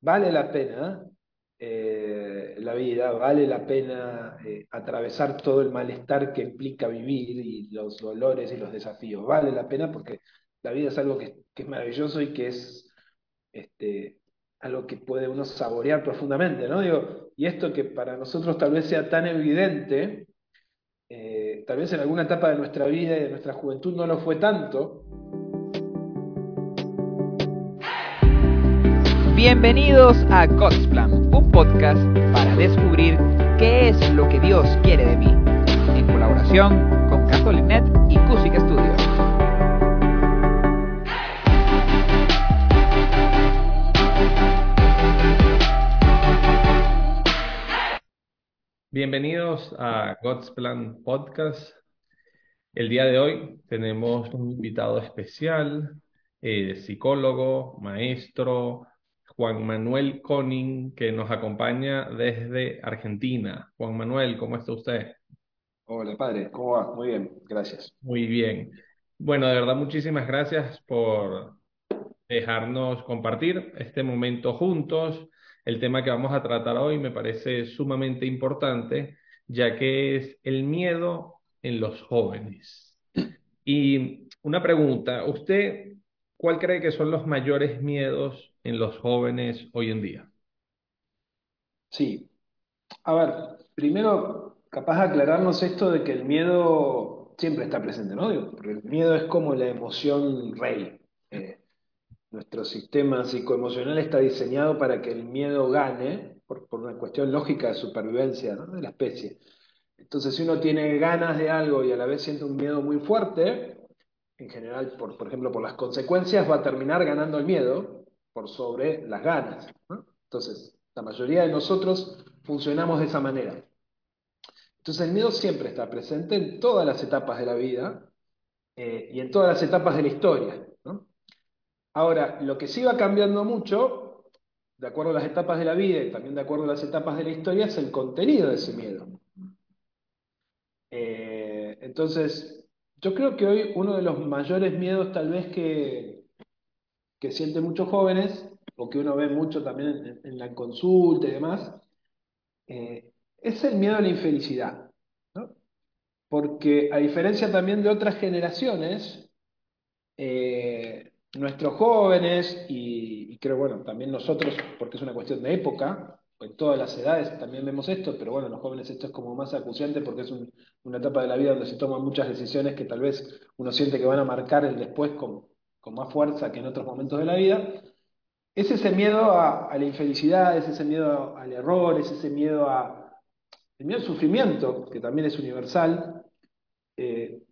vale la pena eh, la vida, vale la pena eh, atravesar todo el malestar que implica vivir y los dolores y los desafíos. Vale la pena porque la vida es algo que, es maravilloso y que es este, algo que puede uno saborear profundamente, ¿no? Digo, y esto que para nosotros tal vez sea tan evidente, eh, tal vez en alguna etapa de nuestra vida y de nuestra juventud no lo fue tanto, Bienvenidos a God's Plan, un podcast para descubrir qué es lo que Dios quiere de mí, en colaboración con CatholicNet y Cusic Studios. Bienvenidos a God's Plan Podcast. El día de hoy tenemos un invitado especial, eh, psicólogo, maestro, Juan Manuel Conin, que nos acompaña desde Argentina. Juan Manuel, ¿cómo está usted? Hola, padre, ¿cómo va? Muy bien, gracias. Muy bien. Bueno, de verdad, muchísimas gracias por dejarnos compartir este momento juntos. El tema que vamos a tratar hoy me parece sumamente importante, ya que es el miedo en los jóvenes. Y una pregunta, ¿usted cuál cree que son los mayores miedos en los jóvenes hoy en día? Sí. A ver, primero, capaz de aclararnos esto de que el miedo siempre está presente, ¿no? Porque el miedo es como la emoción rey. Eh, nuestro sistema psicoemocional está diseñado para que el miedo gane, por, una cuestión lógica de supervivencia de la especie. Entonces, si uno tiene ganas de algo y a la vez siente un miedo muy fuerte, en general, por, por ejemplo, por las consecuencias, va a terminar ganando el miedo, por sobre las ganas. Entonces, la mayoría de nosotros funcionamos de esa manera. Entonces, el miedo siempre está presente en todas las etapas de la vida eh, y en todas las etapas de la historia. Ahora, lo que sí va cambiando mucho, de acuerdo a las etapas de la vida y también de acuerdo a las etapas de la historia, es el contenido de ese miedo. Eh, entonces, yo creo que hoy uno de los mayores miedos tal vez que, que sienten muchos jóvenes, o que uno ve mucho también en, la consulta y demás, eh, es el miedo a la infelicidad. Porque a diferencia también de otras generaciones, eh, nuestros jóvenes, y, creo, bueno, también nosotros, porque es una cuestión de época, en todas las edades también vemos esto, pero bueno, los jóvenes esto es como más acuciante porque es una etapa de la vida donde se toman muchas decisiones que tal vez uno siente que van a marcar el después como, con más fuerza que en otros momentos de la vida, es ese miedo a, la infelicidad, es ese miedo al error, es ese miedo a el miedo al sufrimiento, que también es universal, eh,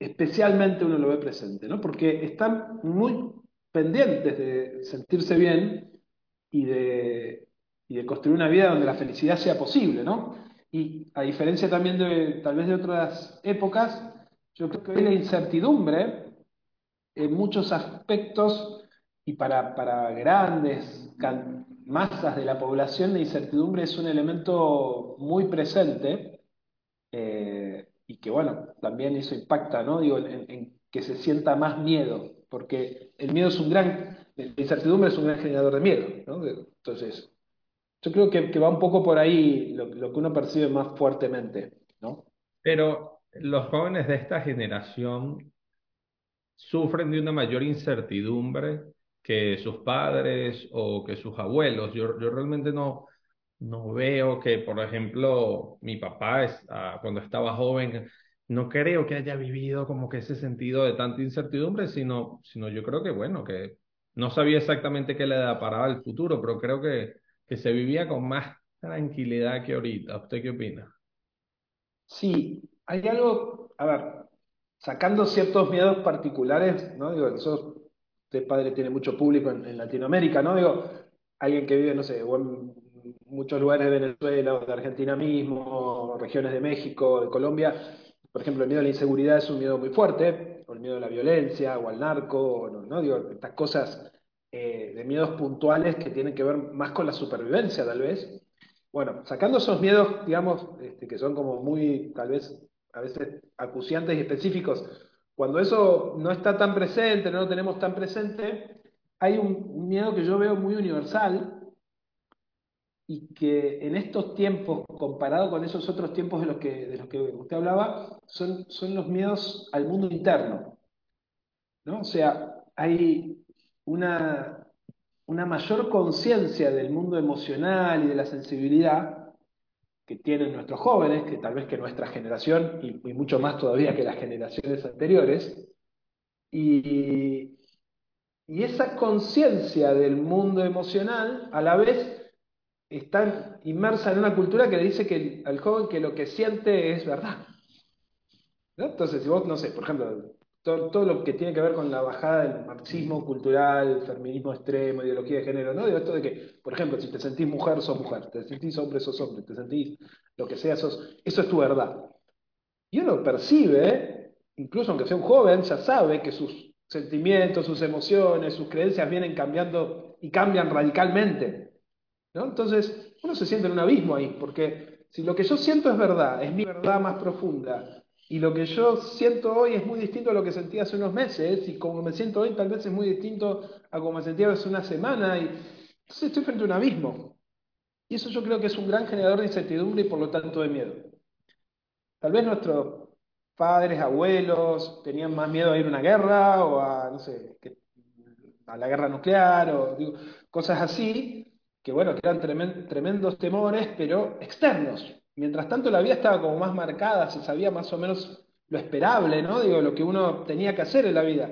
especialmente uno lo ve presente, ¿no? Porque están muy pendientes de sentirse bien y de, y de construir una vida donde la felicidad sea posible, ¿no? Y a diferencia también de tal vez de otras épocas, yo creo que hoy la incertidumbre en muchos aspectos y para, para grandes masas de la población la incertidumbre es un elemento muy presente eh, y que bueno, también eso impacta, ¿no? Digo, en, que se sienta más miedo, porque el miedo es un gran, la incertidumbre es un gran generador de miedo, ¿no? Entonces, yo creo que, va un poco por ahí lo, lo que uno percibe más fuertemente, ¿no? Pero los jóvenes de esta generación sufren de una mayor incertidumbre que sus padres o que sus abuelos. Yo, yo realmente no, no veo que, por ejemplo, mi papá es, ah, cuando estaba joven, no creo que haya vivido como que ese sentido de tanta incertidumbre, sino, sino yo creo que, bueno, que no sabía exactamente qué le deparaba el futuro, pero creo que, que se vivía con más tranquilidad que ahorita. ¿Usted qué opina? Sí, hay algo, a ver, sacando ciertos miedos particulares, ¿no? Digo, eso, este padre tiene mucho público en, Latinoamérica, ¿no? Digo, alguien que vive, no sé, en muchos lugares de Venezuela o de Argentina mismo, regiones de México, de Colombia, por ejemplo, el miedo a la inseguridad es un miedo muy fuerte, o el miedo a la violencia, o al narco, ¿no? Digo, estas cosas eh, de miedos puntuales que tienen que ver más con la supervivencia, tal vez. Bueno, sacando esos miedos, digamos, este, que son como muy, tal vez, a veces acuciantes y específicos, cuando eso no está tan presente, no lo tenemos tan presente, hay un, un miedo que yo veo muy universal y que en estos tiempos, comparado con esos otros tiempos de los que, de los que usted hablaba, son, son los miedos al mundo interno, ¿no? O sea, hay una, una mayor conciencia del mundo emocional y de la sensibilidad que tienen nuestros jóvenes, que tal vez que nuestra generación, y, mucho más todavía que las generaciones anteriores, y, y esa conciencia del mundo emocional a la vez está inmersa en una cultura que le dice que, al joven que lo que siente es verdad. Entonces, si vos, no sé, por ejemplo, todo, todo, lo que tiene que ver con la bajada del marxismo cultural, feminismo extremo, ideología de género, ¿no? Digo esto de que, por ejemplo, si te sentís mujer, sos mujer, te sentís hombre, sos hombre, te sentís lo que sea, sos, eso es tu verdad. Y uno percibe, incluso aunque sea un joven, ya sabe que sus sentimientos, sus emociones, sus creencias vienen cambiando y cambian radicalmente. ¿no? Entonces, uno se siente en un abismo ahí, porque si lo que yo siento es verdad, es mi verdad más profunda, y lo que yo siento hoy es muy distinto a lo que sentí hace unos meses, y como me siento hoy tal vez es muy distinto a como me sentía hace una semana, y entonces estoy frente a un abismo. Y eso yo creo que es un gran generador de incertidumbre y por lo tanto de miedo. Tal vez nuestros padres, abuelos, tenían más miedo a ir a una guerra o a, no sé, a la guerra nuclear o cosas así, que bueno, que eran tremendos, tremendos temores, pero externos. Mientras tanto la vida estaba como más marcada, se sabía más o menos lo esperable, ¿no? Digo, lo que uno tenía que hacer en la vida.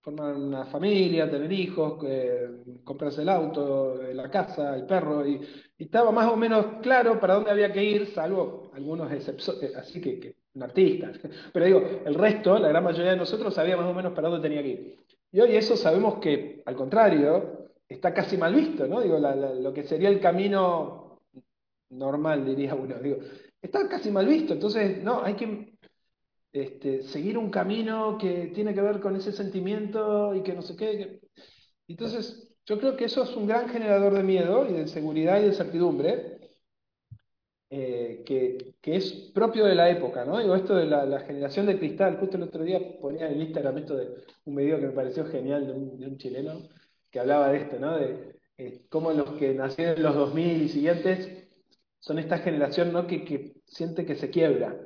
Formar una familia, tener hijos, eh, comprarse el auto, la casa, el perro, y, estaba más o menos claro para dónde había que ir, salvo algunos excepciones, así que, un artista. Pero digo, el resto, la gran mayoría de nosotros sabía más o menos para dónde tenía que ir. Y hoy eso sabemos que, al contrario, está casi mal visto, ¿no? Digo, la, lo que sería el camino normal, diría uno. Digo, está casi mal visto. Entonces, no, hay que este, seguir un camino que tiene que ver con ese sentimiento y que no sé qué. Entonces, yo creo que eso es un gran generador de miedo y de inseguridad y de incertidumbre. Eh, que, que, es propio de la época, ¿no? Digo, esto de la, generación de cristal, justo el otro día ponía en Instagram esto de un video que me pareció genial de un, de un chileno, que hablaba de esto, ¿no? De eh, cómo los que nacieron en los 2000 y siguientes son esta generación, ¿no? Que, que siente que se quiebra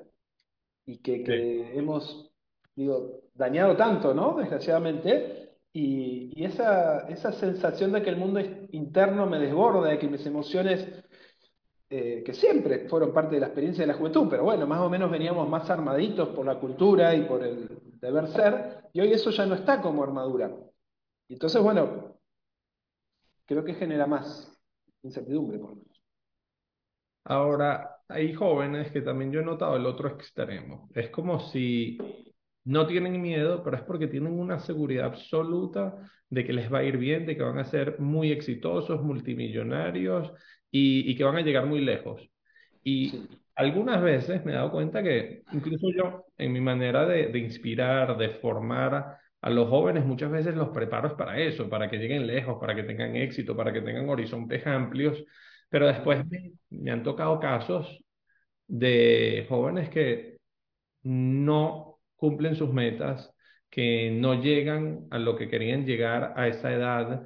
y que, que sí. hemos, digo, dañado tanto, ¿no? Desgraciadamente. Y, y esa, esa, sensación de que el mundo interno me desborda, de que mis emociones, eh, que siempre fueron parte de la experiencia de la juventud, pero bueno, más o menos veníamos más armaditos por la cultura y por el deber ser, y hoy eso ya no está como armadura. Y entonces, bueno, creo que genera más incertidumbre, por lo menos. Ahora, hay jóvenes que también yo he notado el otro extremo. Es como si no tienen miedo, pero es porque tienen una seguridad absoluta de que les va a ir bien, de que van a ser muy exitosos, multimillonarios y, y que van a llegar muy lejos. Y sí. algunas veces me he dado cuenta que incluso yo, en mi manera de, de inspirar, de formar a los jóvenes muchas veces los preparo para eso, para que lleguen lejos, para que tengan éxito, para que tengan horizontes amplios, pero después me, me han tocado casos de jóvenes que no cumplen sus metas, que no llegan a lo que querían llegar a esa edad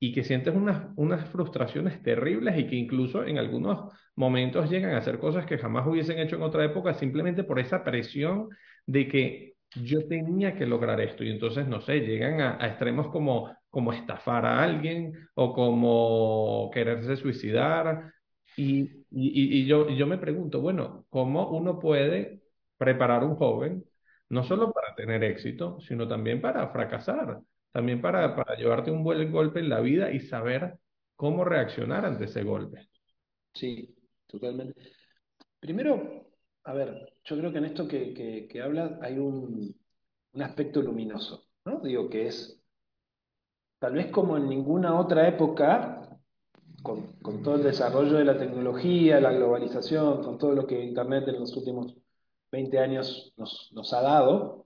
y que sienten unas, unas frustraciones terribles y que incluso en algunos momentos llegan a hacer cosas que jamás hubiesen hecho en otra época simplemente por esa presión de que yo tenía que lograr esto. Y entonces, no sé, llegan a, a extremos como, como estafar a alguien o como quererse suicidar. Y, y, yo, yo me pregunto, bueno, ¿cómo uno puede preparar a un joven no solo para tener éxito, sino también para fracasar, también para, para llevarte un buen golpe en la vida y saber cómo reaccionar ante ese golpe? Sí, totalmente. Primero, a ver, yo creo que en esto que, que, que habla hay un, un, aspecto luminoso, ¿no? Digo que es, tal vez como en ninguna otra época, con, todo el desarrollo de la tecnología, la globalización, con todo lo que Internet en los últimos 20 años nos, ha dado,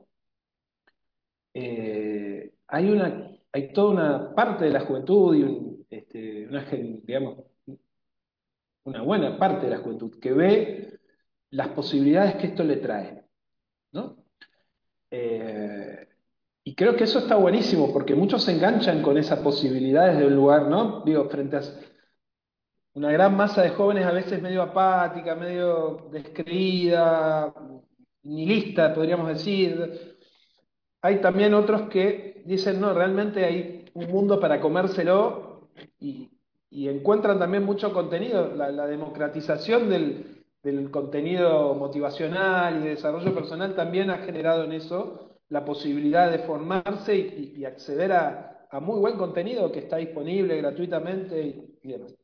eh, hay, una, hay toda una parte de la juventud y este, una buena parte de la juventud que ve las posibilidades que esto le trae, ¿no? Eh, y creo que eso está buenísimo, porque muchos se enganchan con esas posibilidades del lugar, ¿no? Digo, frente a una gran masa de jóvenes a veces medio apática, medio descreída, nihilista, podríamos decir. Hay también otros que dicen, no, realmente hay un mundo para comérselo y, encuentran también mucho contenido. La, la democratización del, del, contenido motivacional y de desarrollo personal también ha generado en eso la posibilidad de formarse y, acceder a, a, muy buen contenido que está disponible gratuitamente y, y demás.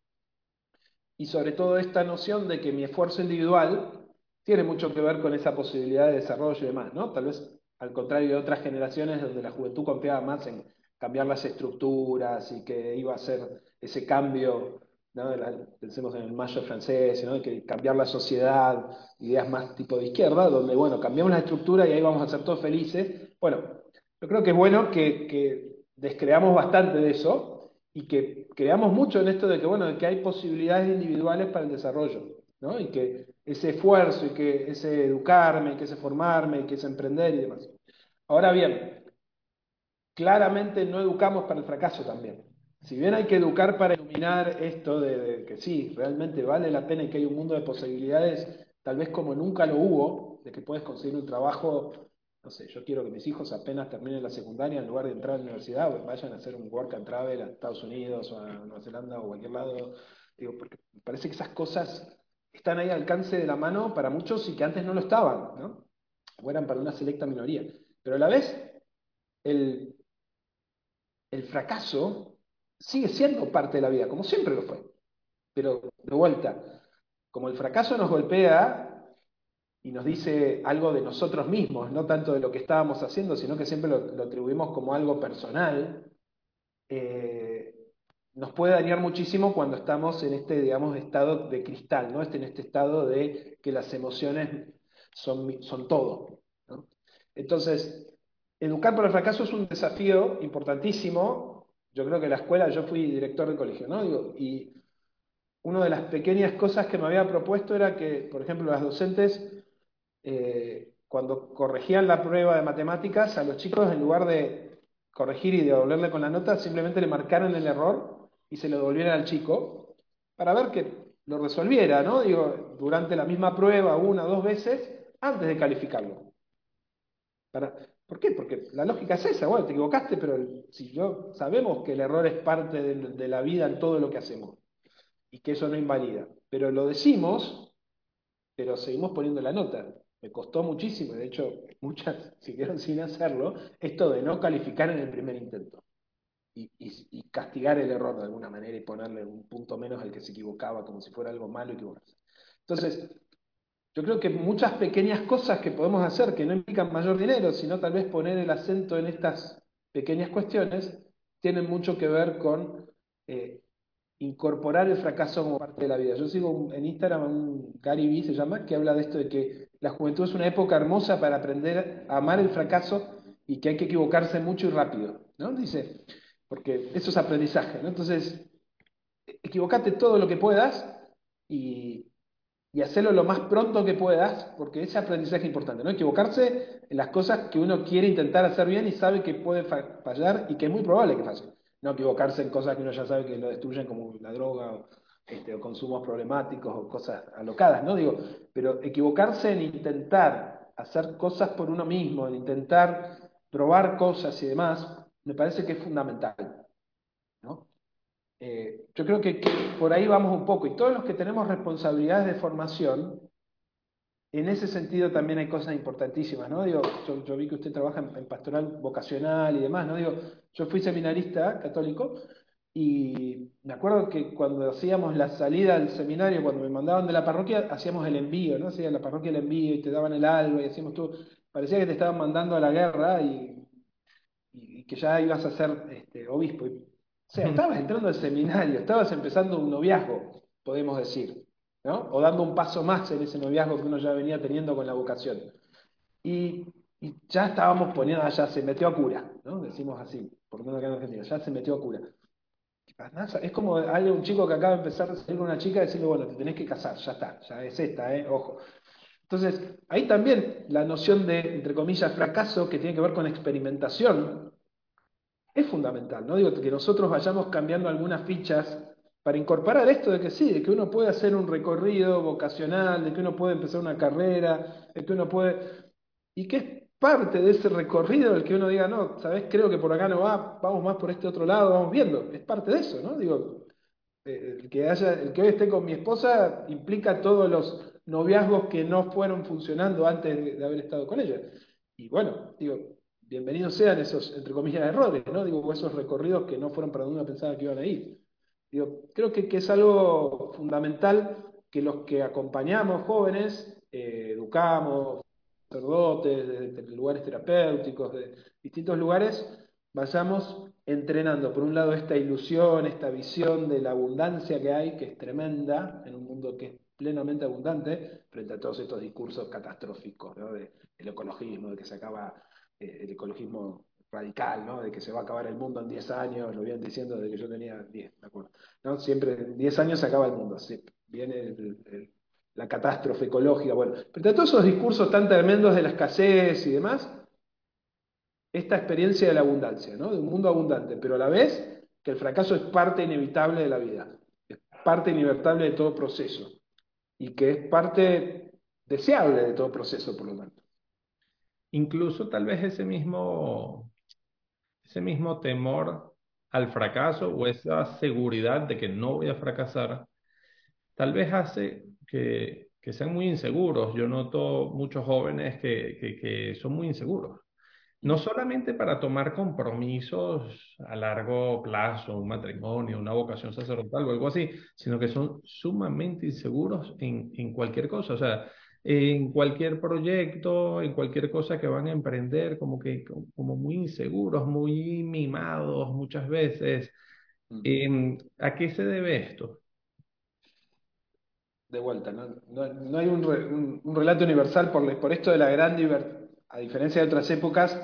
Y sobre todo esta noción de que mi esfuerzo individual tiene mucho que ver con esa posibilidad de desarrollo y demás, ¿no? Tal vez al contrario de otras generaciones donde la juventud confiaba más en cambiar las estructuras y que iba a ser ese cambio, ¿no? pensemos en el mayo francés, ¿no? que cambiar la sociedad, ideas más tipo de izquierda, donde, bueno, cambiamos la estructura y ahí vamos a ser todos felices. Bueno, yo creo que es bueno que, que descreamos bastante de eso y que creamos mucho en esto de que, bueno, de que hay posibilidades individuales para el desarrollo, ¿no? Y que ese esfuerzo y que ese educarme, que ese formarme, que ese emprender y demás. Ahora bien, claramente no educamos para el fracaso también. Si bien hay que educar para iluminar esto de, que sí, realmente vale la pena y que hay un mundo de posibilidades, tal vez como nunca lo hubo, de que puedes conseguir un trabajo, no sé, yo quiero que mis hijos apenas terminen la secundaria, en lugar de entrar a la universidad, vayan a hacer un work and travel a Estados Unidos o a Nueva Zelanda o cualquier lado. Digo, porque parece que esas cosas están ahí al alcance de la mano para muchos y que antes no lo estaban, ¿no? O eran para una selecta minoría. Pero a la vez, el, el fracaso sigue siendo parte de la vida, como siempre lo fue. Pero de vuelta, como el fracaso nos golpea y nos dice algo de nosotros mismos, no tanto de lo que estábamos haciendo, sino que siempre lo, lo atribuimos como algo personal, eh, nos puede dañar muchísimo cuando estamos en este, digamos, estado de cristal, ¿no? Este, en este estado de que las emociones son, son todo. Entonces, educar por el fracaso es un desafío importantísimo. Yo creo que la escuela, yo fui director de colegio, ¿no? Digo, y una de las pequeñas cosas que me había propuesto era que, por ejemplo, las docentes, eh, cuando corregían la prueba de matemáticas, a los chicos, en lugar de corregir y devolverle con la nota, simplemente le marcaran el error y se lo devolvieran al chico para ver que lo resolviera, ¿no? Digo, durante la misma prueba, una o dos veces, antes de calificarlo. Para, ¿Por qué? Porque la lógica es esa, bueno, te equivocaste, pero si yo sabemos que el error es parte de, la vida en todo lo que hacemos y que eso no invalida, pero lo decimos, pero seguimos poniendo la nota. Me costó muchísimo, de hecho, muchas siguieron sin hacerlo, esto de no calificar en el primer intento y, y, y, castigar el error de alguna manera y ponerle un punto menos al que se equivocaba, como si fuera algo malo equivocarse. Entonces, yo creo que muchas pequeñas cosas que podemos hacer que no implican mayor dinero, sino tal vez poner el acento en estas pequeñas cuestiones, tienen mucho que ver con eh, incorporar el fracaso como parte de la vida. Yo sigo en Instagram a un Gary Vee, se llama, que habla de esto de que la juventud es una época hermosa para aprender a amar el fracaso y que hay que equivocarse mucho y rápido. ¿no? Dice, porque eso es aprendizaje. ¿no? Entonces, equivocate todo lo que puedas y, y hacerlo lo más pronto que puedas, porque ese aprendizaje es importante, ¿no? Equivocarse en las cosas que uno quiere intentar hacer bien y sabe que puede fallar y que es muy probable que falle. No equivocarse en cosas que uno ya sabe que lo destruyen, como la droga o, este, o consumos problemáticos o cosas alocadas, ¿no? Digo, pero equivocarse en intentar hacer cosas por uno mismo, en intentar probar cosas y demás, me parece que es fundamental. Eh, yo creo que, por ahí vamos un poco. Y todos los que tenemos responsabilidades de formación, en ese sentido también hay cosas importantísimas, ¿no? Digo, yo, vi que usted trabaja en, pastoral vocacional y demás, ¿no? Digo, yo fui seminarista católico y me acuerdo que cuando hacíamos la salida del seminario, cuando me mandaban de la parroquia, hacíamos el envío, ¿no? Hacía la parroquia el envío y te daban el algo y hacíamos todo. Parecía que te estaban mandando a la guerra y, y, y que ya ibas a ser este, obispo. O sea, estabas entrando al seminario, estabas empezando un noviazgo, podemos decir, ¿no? O dando un paso más en ese noviazgo que uno ya venía teniendo con la vocación. Y, ya estábamos poniendo, ya se metió a cura, ¿no? Decimos así, por lo menos acá en Argentina, ya se metió a cura. Es como hay un chico que acaba de empezar a salir con una chica y decirle, bueno, te tenés que casar, ya está, ya es esta, ¿eh? Ojo. Entonces, ahí también la noción de, entre comillas, fracaso, que tiene que ver con experimentación, es fundamental, ¿no? Digo, que nosotros vayamos cambiando algunas fichas para incorporar esto de que sí, de que uno puede hacer un recorrido vocacional, de que uno puede empezar una carrera, de que uno puede... Y que es parte de ese recorrido el que uno diga, no, ¿sabes? Creo que por acá no va, vamos más por este otro lado, vamos viendo. Es parte de eso, ¿no? Digo, eh, el que, haya, el que hoy esté con mi esposa implica todos los noviazgos que no fueron funcionando antes de, de haber estado con ella. Y bueno, digo, bienvenidos sean esos, entre comillas, errores, ¿no? Digo, esos recorridos que no fueron para donde uno pensaba que iban a ir. Digo, creo que, que es algo fundamental que los que acompañamos jóvenes, eh, educamos, sacerdotes, de, lugares terapéuticos, de distintos lugares, vayamos entrenando, por un lado, esta ilusión, esta visión de la abundancia que hay, que es tremenda, en un mundo que es plenamente abundante, frente a todos estos discursos catastróficos de, del ecologismo, de que se acaba eh, el ecologismo radical, ¿no? de que se va a acabar el mundo en 10 años, lo vienen diciendo desde que yo tenía 10, me acuerdo. ¿no? Siempre en 10 años se acaba el mundo, viene la catástrofe ecológica. Bueno, a todos esos discursos tan tremendos de la escasez y demás, esta experiencia de la abundancia, ¿no? de un mundo abundante, pero a la vez que el fracaso es parte inevitable de la vida, es parte inevitable de todo proceso y que es parte deseable de todo proceso, por lo tanto. Incluso tal vez ese mismo, ese mismo temor al fracaso o esa seguridad de que no voy a fracasar, tal vez hace que, que sean muy inseguros. Yo noto muchos jóvenes que, que, son muy inseguros no solamente para tomar compromisos a largo plazo, un matrimonio, una vocación sacerdotal o algo así, sino que son sumamente inseguros en, en cualquier cosa, o sea, en cualquier proyecto, en cualquier cosa que van a emprender, como que como muy inseguros, muy mimados muchas veces. Eh, ¿a qué se debe esto? De vuelta, no, no, no hay un, re, un, un, relato universal por, por esto de la gran diversidad a diferencia de otras épocas,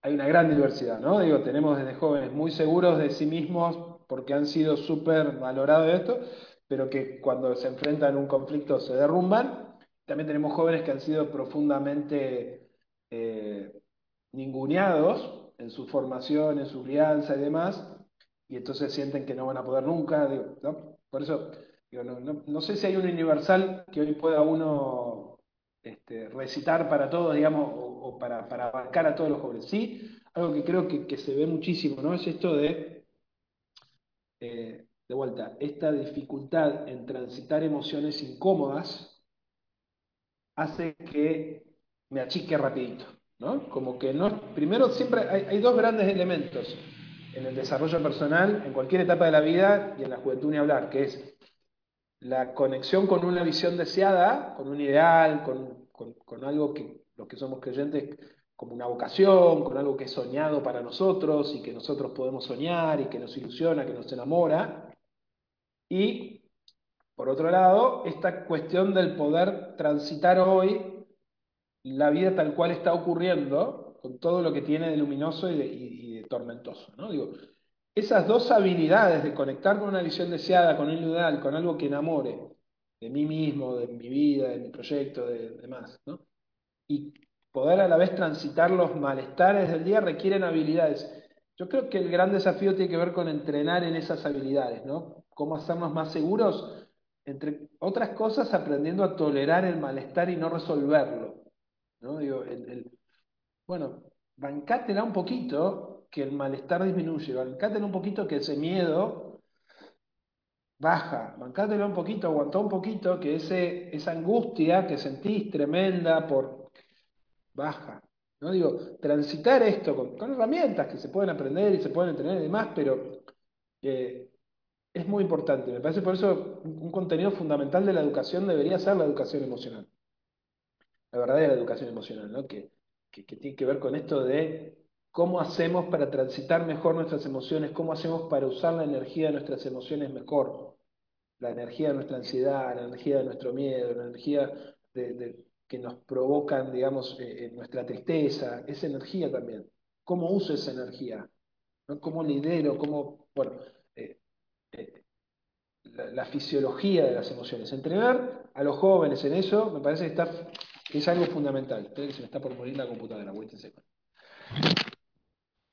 hay una gran diversidad, ¿no? Digo, tenemos desde jóvenes muy seguros de sí mismos porque han sido súper valorados de esto, pero que cuando se enfrentan a un conflicto se derrumban. También tenemos jóvenes que han sido profundamente eh, ninguneados en su formación, en su crianza y demás, y entonces sienten que no van a poder nunca. Por eso, no, no, no sé si hay un universal que hoy pueda uno este, recitar para todos, digamos, o, o, para, para abarcar a todos los jóvenes. Sí, algo que creo que, que se ve muchísimo, ¿no? Es esto de, eh, de vuelta, esta dificultad en transitar emociones incómodas hace que me achique rapidito, ¿no? Como que no, primero siempre hay, hay dos grandes elementos en el desarrollo personal, en cualquier etapa de la vida y en la juventud ni hablar, que es la conexión con una visión deseada, con un ideal, con, con, con, algo que los que somos creyentes como una vocación, con algo que es soñado para nosotros y que nosotros podemos soñar y que nos ilusiona, que nos enamora. Y, por otro lado, esta cuestión del poder transitar hoy la vida tal cual está ocurriendo, con todo lo que tiene de luminoso y de, tormentoso. ¿no? Digo, esas dos habilidades de conectar con una visión deseada, con un ideal, con algo que enamore de mí mismo, de mi vida, de mi proyecto, de demás, ¿no? Y poder a la vez transitar los malestares del día requieren habilidades. Yo creo que el gran desafío tiene que ver con entrenar en esas habilidades, ¿no? Cómo hacernos más seguros, entre otras cosas, aprendiendo a tolerar el malestar y no resolverlo, ¿no? Digo, el, bueno, bancátela un poquito que el malestar disminuye, bancátelo un poquito que ese miedo baja, bancátelo un poquito, aguantó un poquito que ese, esa angustia que sentís tremenda por baja. ¿no? Digo, transitar esto con, con herramientas que se pueden aprender y se pueden entrenar y demás, pero eh, es muy importante. Me parece por eso un contenido fundamental de la educación debería ser la educación emocional. La verdadera educación emocional, ¿no? que, que, tiene que ver con esto de cómo hacemos para transitar mejor nuestras emociones, cómo hacemos para usar la energía de nuestras emociones mejor, la energía de nuestra ansiedad, la energía de nuestro miedo, la energía de, que nos provocan, digamos, eh, nuestra tristeza, esa energía también. ¿Cómo uso esa energía? ¿No? ¿Cómo lidero? ¿Cómo, la, fisiología de las emociones? Entrenar a los jóvenes en eso me parece que está es algo fundamental. Esperen que se me está por morir la computadora, aguántense.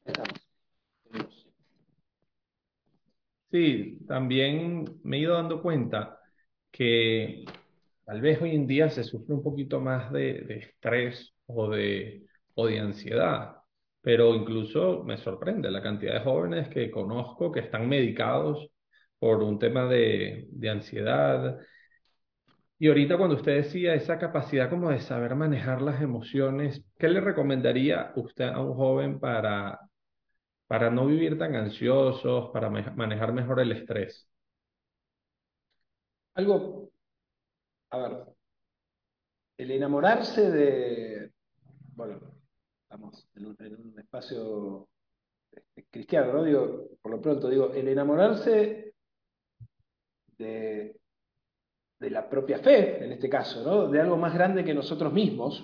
Estamos. Sí, también me he ido dando cuenta que tal vez hoy en día se sufre un poquito más de, de estrés o de, o de ansiedad, pero incluso me sorprende la cantidad de jóvenes que conozco que están medicados por un tema de, de ansiedad. Y ahorita cuando usted decía esa capacidad como de saber manejar las emociones, ¿qué le recomendaría usted a un joven para, para no vivir tan ansiosos, para manejar mejor el estrés? Algo, a ver, el enamorarse de, bueno, estamos en un, en un espacio este, cristiano, ¿no? Digo, por lo pronto, digo, el enamorarse de, la propia fe, en este caso, ¿no? De algo más grande que nosotros mismos.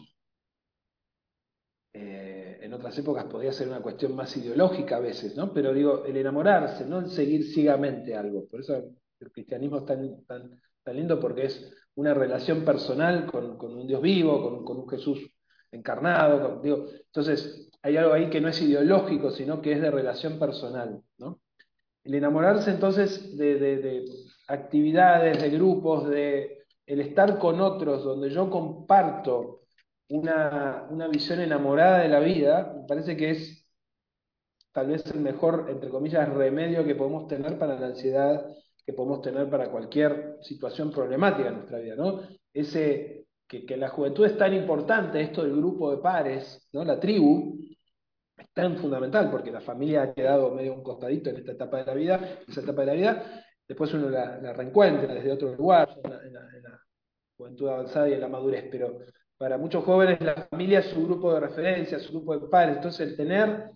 Eh, en otras épocas podía ser una cuestión más ideológica a veces, ¿no? Pero digo, el enamorarse, no el seguir ciegamente algo. Por eso el cristianismo es tan, tan, tan lindo porque es una relación personal con, con un Dios vivo, con, con un Jesús encarnado. digo, entonces, hay algo ahí que no es ideológico, sino que es de relación personal, ¿no? El enamorarse entonces de actividades, de grupos, de el estar con otros, donde yo comparto una, una visión enamorada de la vida, me parece que es tal vez el mejor, entre comillas, remedio que podemos tener para la ansiedad, que podemos tener para cualquier situación problemática en nuestra vida, ¿no? Ese, que, que la juventud es tan importante, esto del grupo de pares, ¿no? La tribu, es tan fundamental porque la familia ha quedado medio un costadito en esta etapa de la vida, en esa etapa de la vida, después uno la, la reencuentra desde otro lugar, en la, en la- en la juventud avanzada y en la madurez, pero para muchos jóvenes la familia es su grupo de referencia, su grupo de padres, entonces el tener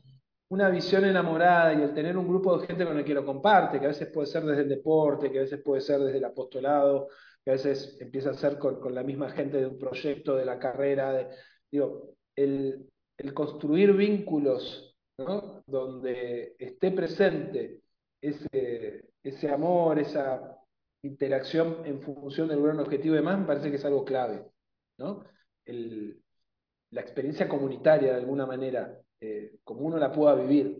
una visión enamorada y el tener un grupo de gente con el que lo comparte, que a veces puede ser desde el deporte, que a veces puede ser desde el apostolado, que a veces empieza a ser con, la misma gente de un proyecto, de la carrera, digo, el, construir vínculos. Donde esté presente ese, ese amor, esa interacción en función del gran objetivo y demás, me parece que es algo clave, ¿no? El, la experiencia comunitaria de alguna manera, eh, como uno la pueda vivir.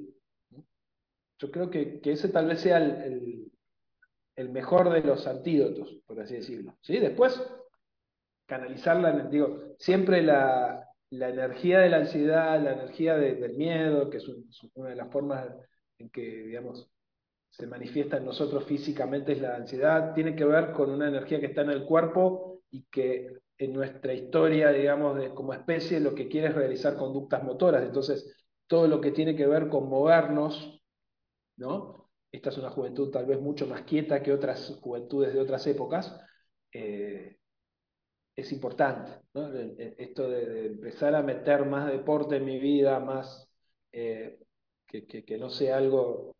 Yo creo que, que ese tal vez sea el, el- mejor de los antídotos, por así decirlo. ¿sí? Después, canalizarla, en- digo, siempre la, la energía de la ansiedad, la energía de- del miedo, que es, es una de las formas en que, digamos, se manifiesta en nosotros físicamente es la ansiedad, tiene que ver con una energía que está en el cuerpo y que en nuestra historia, digamos, como especie, lo que quiere es realizar conductas motoras. Entonces, todo lo que tiene que ver con movernos, ¿no? Esta es una juventud tal vez mucho más quieta que otras juventudes de otras épocas. eh, es importante, Esto de, empezar a meter más deporte en mi vida, más eh, que no sea algo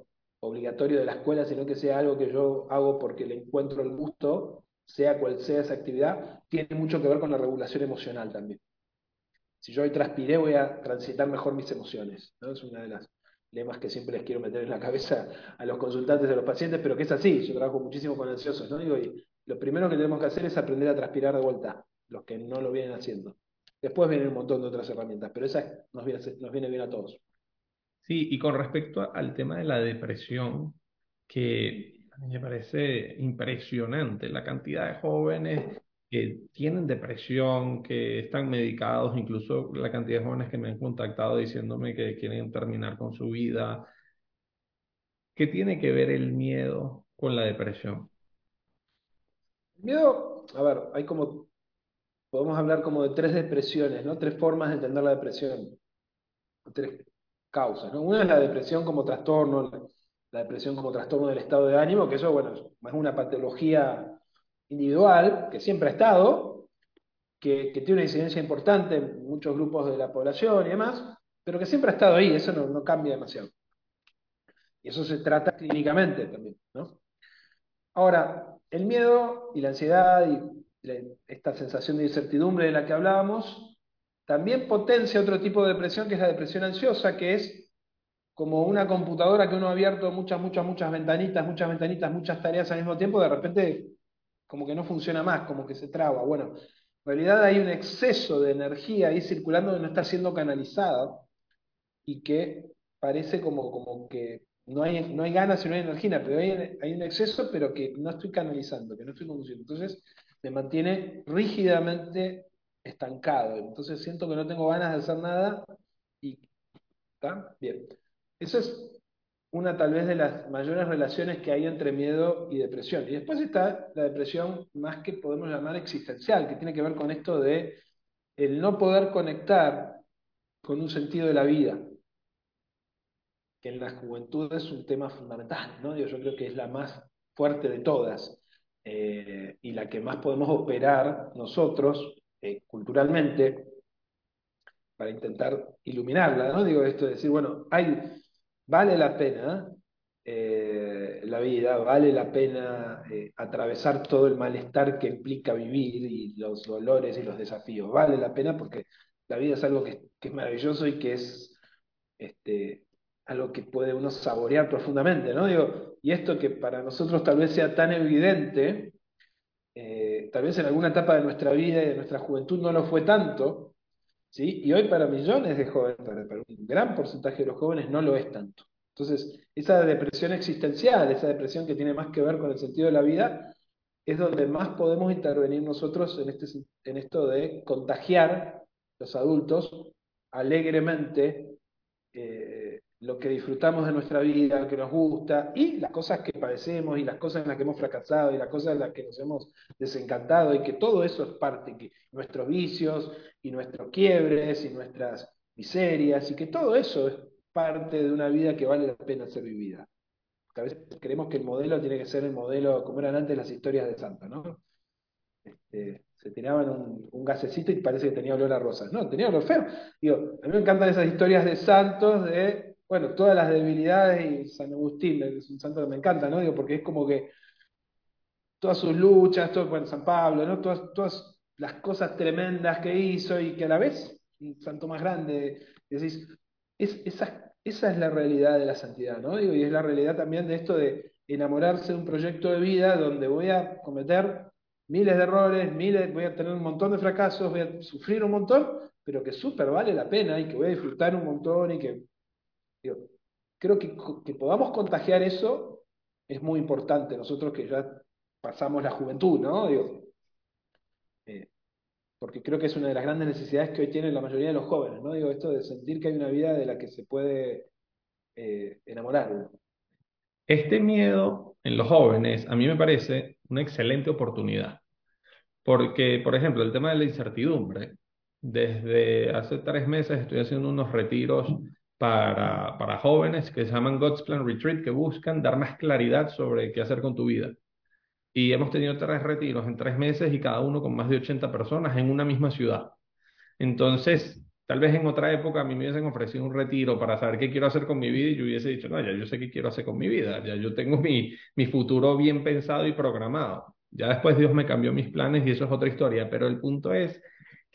obligatorio de la escuela, sino que sea algo que yo hago porque le encuentro el gusto, sea cual sea esa actividad, tiene mucho que ver con la regulación emocional también. Si yo hoy transpiré, voy a transitar mejor mis emociones, ¿no? Es una de las lemas que siempre les quiero meter en la cabeza a los consultantes, a los pacientes, pero que es así, yo trabajo muchísimo con ansiosos, ¿no? Digo, y lo primero que tenemos que hacer es aprender a transpirar de vuelta, los que no lo vienen haciendo. Después vienen un montón de otras herramientas, pero esa nos viene, nos viene bien a todos. Sí, y con respecto al tema de la depresión, que a mí me parece impresionante la cantidad de jóvenes que tienen depresión, que están medicados, incluso la cantidad de jóvenes que me han contactado diciéndome que quieren terminar con su vida. ¿Qué tiene que ver el miedo con la depresión? El miedo, a ver, hay como, podemos hablar como de tres depresiones, ¿no? Tres formas de entender la depresión, tres ¿no? Una es la depresión como trastorno, la, depresión como trastorno del estado de ánimo, que eso, bueno, es una patología individual, que siempre ha estado, que, tiene una incidencia importante en muchos grupos de la población y demás, pero que siempre ha estado ahí, eso no, no cambia demasiado. Y eso se trata clínicamente también, ¿no? Ahora, el miedo y la ansiedad y esta sensación de incertidumbre de la que hablábamos, también potencia otro tipo de depresión que es la depresión ansiosa, que es como una computadora que uno ha abierto muchas, muchas, muchas ventanitas, muchas ventanitas, muchas tareas al mismo tiempo, de repente como que no funciona más, como que se traba. Bueno, realidad hay un exceso de energía ahí circulando que no está siendo canalizada y que parece como, como que no hay, no hay ganas y no hay energía, pero hay, hay un exceso, pero que no estoy canalizando, que no estoy conduciendo. Entonces me mantiene rígidamente estancado. Entonces siento que no tengo ganas de hacer nada y ¿está? Bien. Eso es una tal vez de las mayores relaciones que hay entre miedo y depresión. Y después está la depresión más que podemos llamar existencial, que tiene que ver con esto de el no poder conectar con un sentido de la vida, que en la juventud es un tema fundamental, ¿no? Yo, creo que es la más fuerte de todas eh, y la que más podemos operar nosotros eh, culturalmente para intentar iluminarla, ¿no? Digo esto de decir, bueno, hay vale la pena eh, la vida, vale la pena eh, atravesar todo el malestar que implica vivir y los dolores y los desafíos. Vale la pena porque la vida es algo que, es maravilloso y que es este, algo que puede uno saborear profundamente, ¿no? Digo, y esto que para nosotros tal vez sea tan evidente, tal vez en alguna etapa de nuestra vida y de nuestra juventud no lo fue tanto, y hoy para millones de jóvenes, para, un gran porcentaje de los jóvenes no lo es tanto. Entonces, esa depresión existencial, esa depresión que tiene más que ver con el sentido de la vida, es donde más podemos intervenir nosotros en, este, esto de contagiar los adultos alegremente eh, lo que disfrutamos de nuestra vida, lo que nos gusta, y las cosas que padecemos, y las cosas en las que hemos fracasado, y las cosas en las que nos hemos desencantado, y que todo eso es parte, que nuestros vicios, y nuestros quiebres, y nuestras miserias, y que todo eso es parte de una vida que vale la pena ser vivida. A veces creemos que el modelo tiene que ser el modelo, como eran antes las historias de Santa, ¿no? Este, se tiraban un, un, gasecito y parece que tenía olor a rosas. No, tenía olor feo. Digo, a mí me encantan esas historias de santos, de bueno, todas las debilidades y San Agustín, es un santo que me encanta, ¿no? Digo, porque es como que todas sus luchas, todo, bueno, San Pablo, ¿no? Todas, todas las cosas tremendas que hizo y que a la vez, un santo más grande, decís, es, esa, esa es la realidad de la santidad, ¿no? Digo, y es la realidad también de esto de enamorarse de un proyecto de vida donde voy a cometer miles de errores, miles, voy a tener un montón de fracasos, voy a sufrir un montón, pero que súper vale la pena y que voy a disfrutar un montón y que creo que, podamos contagiar eso es muy importante. Nosotros que ya pasamos la juventud, ¿no? Eh, porque creo que es una de las grandes necesidades que hoy tienen la mayoría de los jóvenes, ¿no? Digo, esto de sentir que hay una vida de la que se puede eh, enamorar. Este miedo en los jóvenes a mí me parece una excelente oportunidad. Porque, por ejemplo, el tema de la incertidumbre. Desde hace tres meses estoy haciendo unos retiros para, para jóvenes que se llaman God's Plan Retreat, que buscan dar más claridad sobre qué hacer con tu vida. Y hemos tenido tres retiros en tres meses y cada uno con más de 80 personas en una misma ciudad. Entonces, tal vez en otra época a mí me hubiesen ofrecido un retiro para saber qué quiero hacer con mi vida y yo hubiese dicho, no, ya yo sé qué quiero hacer con mi vida, ya yo tengo mi, mi futuro bien pensado y programado. Ya después Dios me cambió mis planes y eso es otra historia, pero el punto es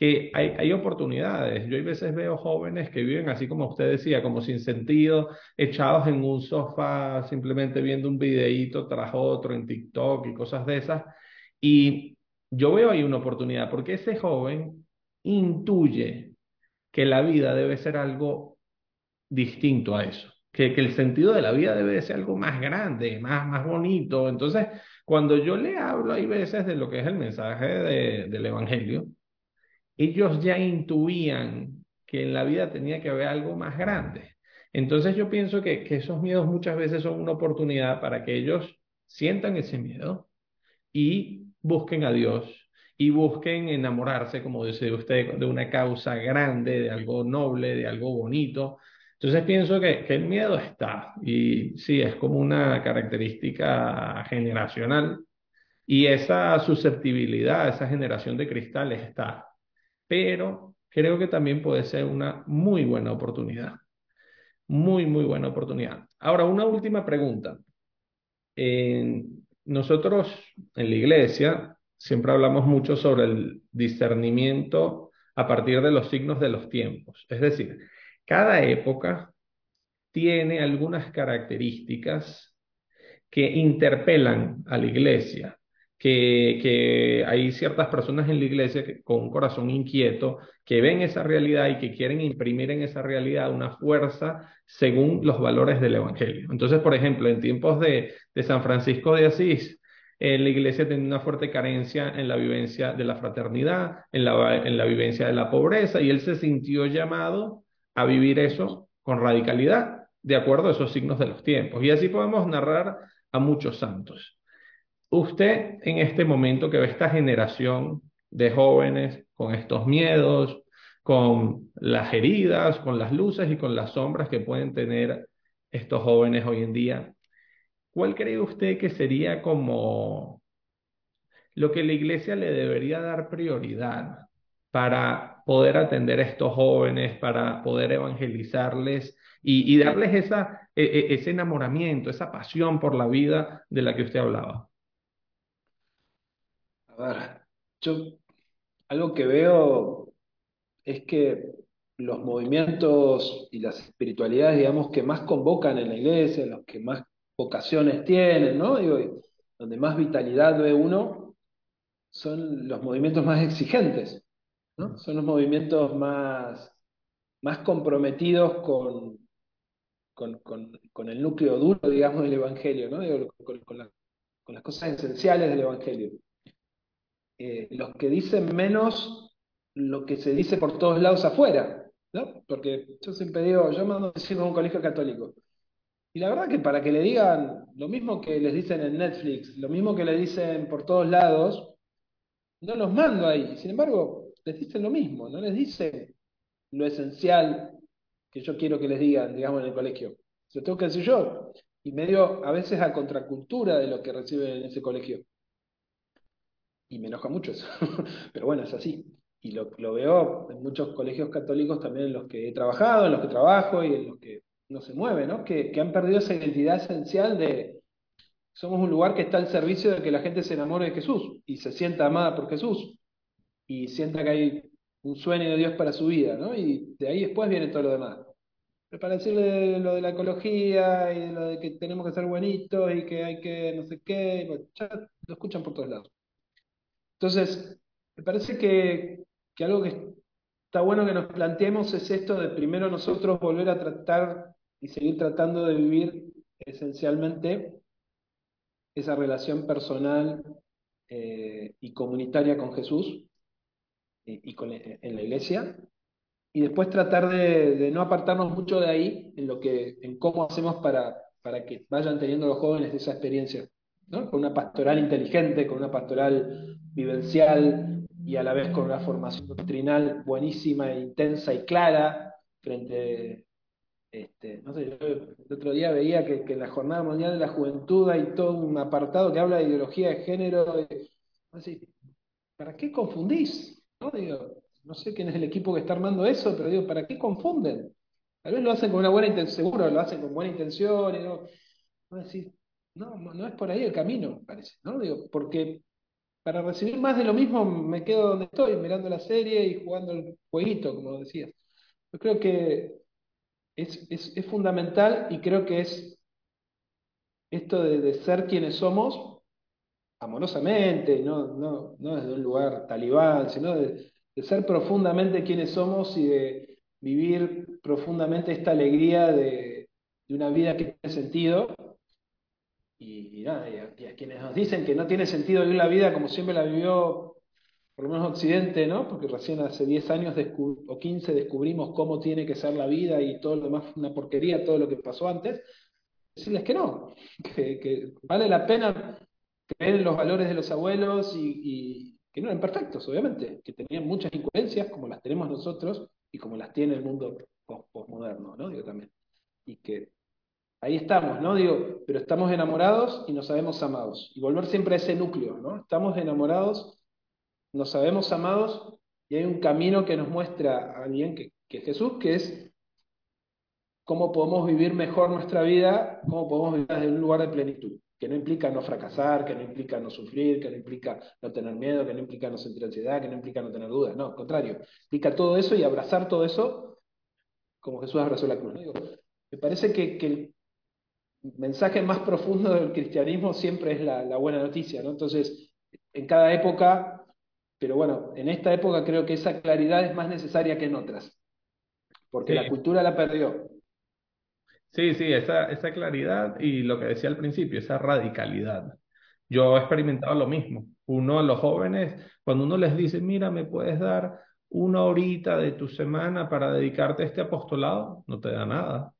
que hay, hay, oportunidades. Yo a veces veo jóvenes que viven así como usted decía, como sin sentido, echados en un sofá, simplemente viendo un videíto tras otro en TikTok y cosas de esas. Y yo veo ahí una oportunidad, porque ese joven intuye que la vida debe ser algo distinto a eso. Que, que el sentido de la vida debe ser algo más grande, más, más bonito. Entonces, cuando yo le hablo, hay veces de lo que es el mensaje de, del Evangelio, ellos ya intuían que en la vida tenía que haber algo más grande. Entonces yo pienso que, esos miedos muchas veces son una oportunidad para que ellos sientan ese miedo y busquen a Dios y busquen enamorarse, como dice usted, de una causa grande, de algo noble, de algo bonito. Entonces pienso que, que el miedo está y sí, es como una característica generacional y esa susceptibilidad, esa generación de cristales está pero creo que también puede ser una muy buena oportunidad. Muy, muy buena oportunidad. Ahora, una última pregunta. nosotros en la iglesia siempre hablamos mucho sobre el discernimiento a partir de los signos de los tiempos. Es decir, cada época tiene algunas características que interpelan a la iglesia que, hay ciertas personas en la iglesia con un corazón inquieto que ven esa realidad y que quieren imprimir en esa realidad una fuerza según los valores del Evangelio. Entonces, por ejemplo, en tiempos de, de San Francisco de Asís, eh, la iglesia tenía una fuerte carencia en la vivencia de la fraternidad, en la, en la vivencia de la pobreza, y él se sintió llamado a vivir eso con radicalidad, de acuerdo a esos signos de los tiempos. Y así podemos narrar a muchos santos. Usted en este momento que ve esta generación de jóvenes con estos miedos, con las heridas, con las luces y con las sombras que pueden tener estos jóvenes hoy en día, ¿cuál cree usted que sería como lo que la iglesia le debería dar prioridad para poder atender a estos jóvenes, para poder evangelizarles y, y darles esa, e, e, ese enamoramiento, esa pasión por la vida de la que usted hablaba? A yo algo que veo es que los movimientos y las espiritualidades, digamos, que más convocan en la iglesia, los que más vocaciones tienen, ¿no? Digo, donde más vitalidad ve uno, son los movimientos más exigentes, ¿no? Son los movimientos más, más comprometidos con, con, con, con el núcleo duro, digamos, del Evangelio, ¿no? Digo, con la- con las cosas esenciales del Evangelio. Eh, los que dicen menos lo que se dice por todos lados afuera, ¿no? Porque yo siempre digo, yo mando a decir a un colegio católico. Y la verdad que para que le digan lo mismo que les dicen en Netflix, lo mismo que le dicen por todos lados, no los mando ahí. Sin embargo, les dicen lo mismo, no les dicen lo esencial que yo quiero que les digan, digamos, en el colegio. Se tengo que decir yo. Y medio a veces a contracultura de lo que reciben en ese colegio. Y me enoja mucho eso. Pero bueno, es así. Y lo, lo veo en muchos colegios católicos también en los que he trabajado, en los que trabajo y en los que no se mueve, ¿no? Que, que han perdido esa identidad esencial de somos un lugar que está al servicio de que la gente se enamore de Jesús y se sienta amada por Jesús y sienta que hay un sueño de Dios para su vida, ¿no? Y de ahí después viene todo lo demás. Pero para decirle lo de la ecología y de lo de que tenemos que ser buenitos y que hay que no sé qué, ya lo escuchan por todos lados. Entonces, me parece que, algo que está bueno que nos planteemos es esto de primero nosotros volver a tratar y seguir tratando de vivir esencialmente esa relación personal eh, y comunitaria con Jesús y, con, en la iglesia, y después tratar de, de, no apartarnos mucho de ahí en lo que, en cómo hacemos para, para que vayan teniendo los jóvenes esa experiencia, Con una pastoral inteligente, con una pastoral vivencial y a la vez con una formación doctrinal buenísima, e intensa y clara frente este, no sé, yo el otro día veía que, en la Jornada Mundial de la Juventud hay todo un apartado que habla de ideología de género. Así, ¿Para qué confundís? ¿No? Digo, no sé quién es el equipo que está armando eso, pero digo, ¿para qué confunden? Tal vez lo hacen con una buena intención, seguro lo hacen con buena intención, no, no, no, no es por ahí el camino, parece, ¿no? Digo, porque para recibir más de lo mismo me quedo donde estoy, mirando la serie y jugando el jueguito, como decías. Yo creo que es, es, es, fundamental y creo que es esto de, ser quienes somos amorosamente, no, no, no desde un lugar talibán, sino de, de, ser profundamente quienes somos y de vivir profundamente esta alegría de, de una vida que tiene sentido. Y, nada, y a, quienes nos dicen que no tiene sentido vivir la vida como siempre la vivió, por lo menos Occidente, ¿no? Porque recién hace 10 años o 15 descubrimos cómo tiene que ser la vida y todo lo demás una porquería, todo lo que pasó antes. Decirles que no, que, vale la pena creer en los valores de los abuelos y, y, que no eran perfectos, obviamente, que tenían muchas incoherencias como las tenemos nosotros y como las tiene el mundo postmoderno, ¿no? Digo también. Y que ahí estamos, ¿no? Digo, pero estamos enamorados y nos sabemos amados. Y volver siempre a ese núcleo, ¿no? Estamos enamorados, nos sabemos amados y hay un camino que nos muestra a alguien que, es Jesús, que es cómo podemos vivir mejor nuestra vida, cómo podemos vivir desde un lugar de plenitud que no implica no fracasar, que no implica no sufrir, que no implica no tener miedo, que no implica no sentir ansiedad, que no implica no tener dudas, no, al contrario, implica todo eso y abrazar todo eso como Jesús abrazó la cruz. me parece que, que, mensaje más profundo del cristianismo siempre es la, la, buena noticia, ¿no? Entonces, en cada época, pero bueno, en esta época creo que esa claridad es más necesaria que en otras, porque la cultura la perdió. sí, sí, esa, esa claridad y lo que decía al principio, esa radicalidad. Yo he experimentado lo mismo. Uno a los jóvenes, cuando uno les dice, mira, ¿me puedes dar una horita de tu semana para dedicarte a este apostolado? No te da nada.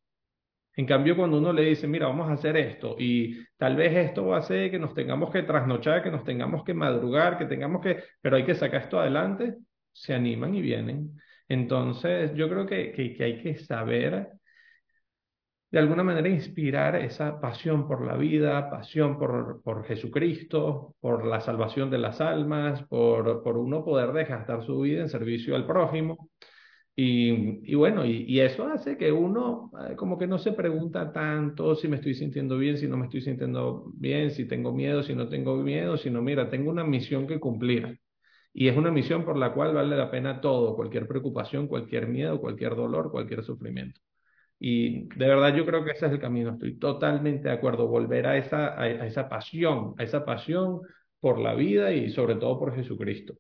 En cambio, cuando uno le dice, mira, vamos a hacer esto y tal vez esto va a hacer que nos tengamos que trasnochar, que nos tengamos que madrugar, que tengamos que, pero hay que sacar esto adelante, se animan y vienen. Entonces, yo creo que, hay que saber de alguna manera inspirar esa pasión por la vida, pasión por, por Jesucristo, por la salvación de las almas, por, por uno poder desgastar su vida en servicio al prójimo. Y, bueno, y, y, eso hace que uno eh, como que no se pregunta tanto si me estoy sintiendo bien, si no me estoy sintiendo bien, si tengo miedo, si no tengo miedo, sino mira, tengo una misión que cumplir. Y es una misión por la cual vale la pena todo, cualquier preocupación, cualquier miedo, cualquier dolor, cualquier sufrimiento. Y de verdad yo creo que ese es el camino, estoy totalmente de acuerdo, volver a esa, a esa pasión, a esa pasión por la vida y sobre todo por Jesucristo.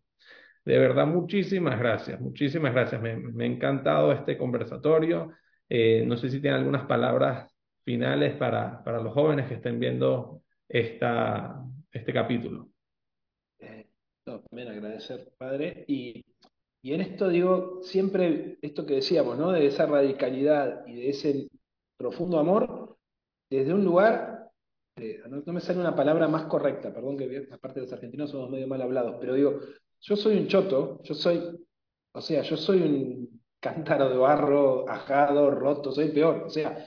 De verdad, muchísimas gracias, muchísimas gracias. Me, ha encantado este conversatorio. Eh, no sé si tienen algunas palabras finales para, para los jóvenes que estén viendo esta, este capítulo. Eh, no, también agradecer, padre. Y, y en esto digo, siempre esto que decíamos, ¿no? De esa radicalidad y de ese profundo amor, desde un lugar, no, no, me sale una palabra más correcta, perdón que aparte los argentinos somos medio mal hablados, pero digo, yo soy un choto, yo soy, o sea, yo soy un cántaro de barro ajado, roto, soy peor, o sea,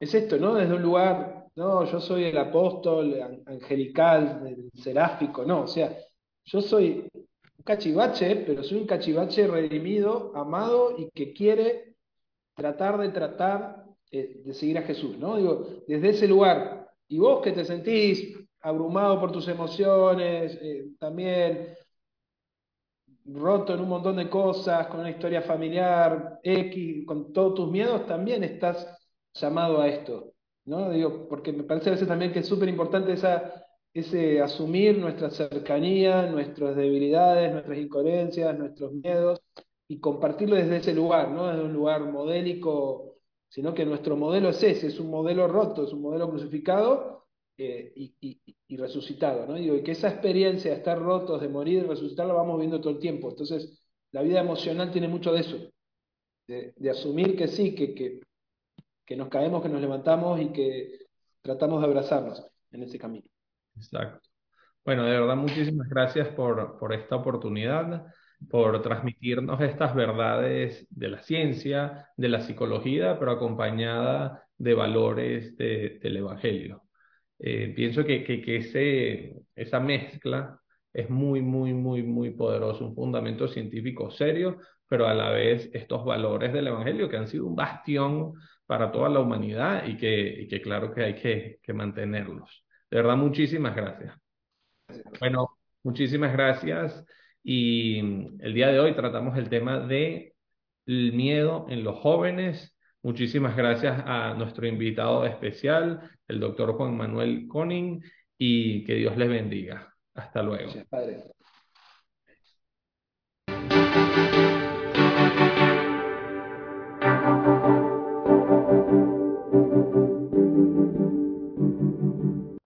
es esto, ¿no? Desde un lugar, no, yo soy el apóstol angelical, el seráfico, no, o sea, yo soy un cachivache, pero soy un cachivache redimido, amado y que quiere tratar de tratar eh, de seguir a Jesús, ¿no? Digo, desde ese lugar, y vos que te sentís abrumado por tus emociones, eh, también roto en un montón de cosas, con una historia familiar, X, con todos tus miedos, también estás llamado a esto, ¿no? Digo, porque me parece a veces también que es súper importante ese asumir nuestra cercanía, nuestras debilidades, nuestras incoherencias, nuestros miedos, y compartirlo desde ese lugar, no desde un lugar modélico, sino que nuestro modelo es ese, es un modelo roto, es un modelo crucificado eh, y, resucitado, ¿no? Digo, y que esa experiencia de estar rotos, de morir y resucitar, la vamos viendo todo el tiempo. Entonces, la vida emocional tiene mucho de eso, de, asumir que sí, que, que, nos caemos, que nos levantamos y que tratamos de abrazarnos en ese camino. Exacto. Bueno, de verdad, muchísimas gracias por, por esta oportunidad, por transmitirnos estas verdades de la ciencia, de la psicología, pero acompañada de valores de, del Evangelio. Eh, pienso que, que, que ese, esa mezcla es muy, muy, muy, muy poderoso, un fundamento científico serio, pero a la vez estos valores del Evangelio que han sido un bastión para toda la humanidad y que, y que claro que hay que, que mantenerlos. De verdad, muchísimas gracias. Bueno, muchísimas gracias. Y el día de hoy tratamos el tema de el miedo en los jóvenes Muchísimas gracias a nuestro invitado especial, el doctor Juan Manuel Coning, y que Dios les bendiga. Hasta luego. Gracias, padre.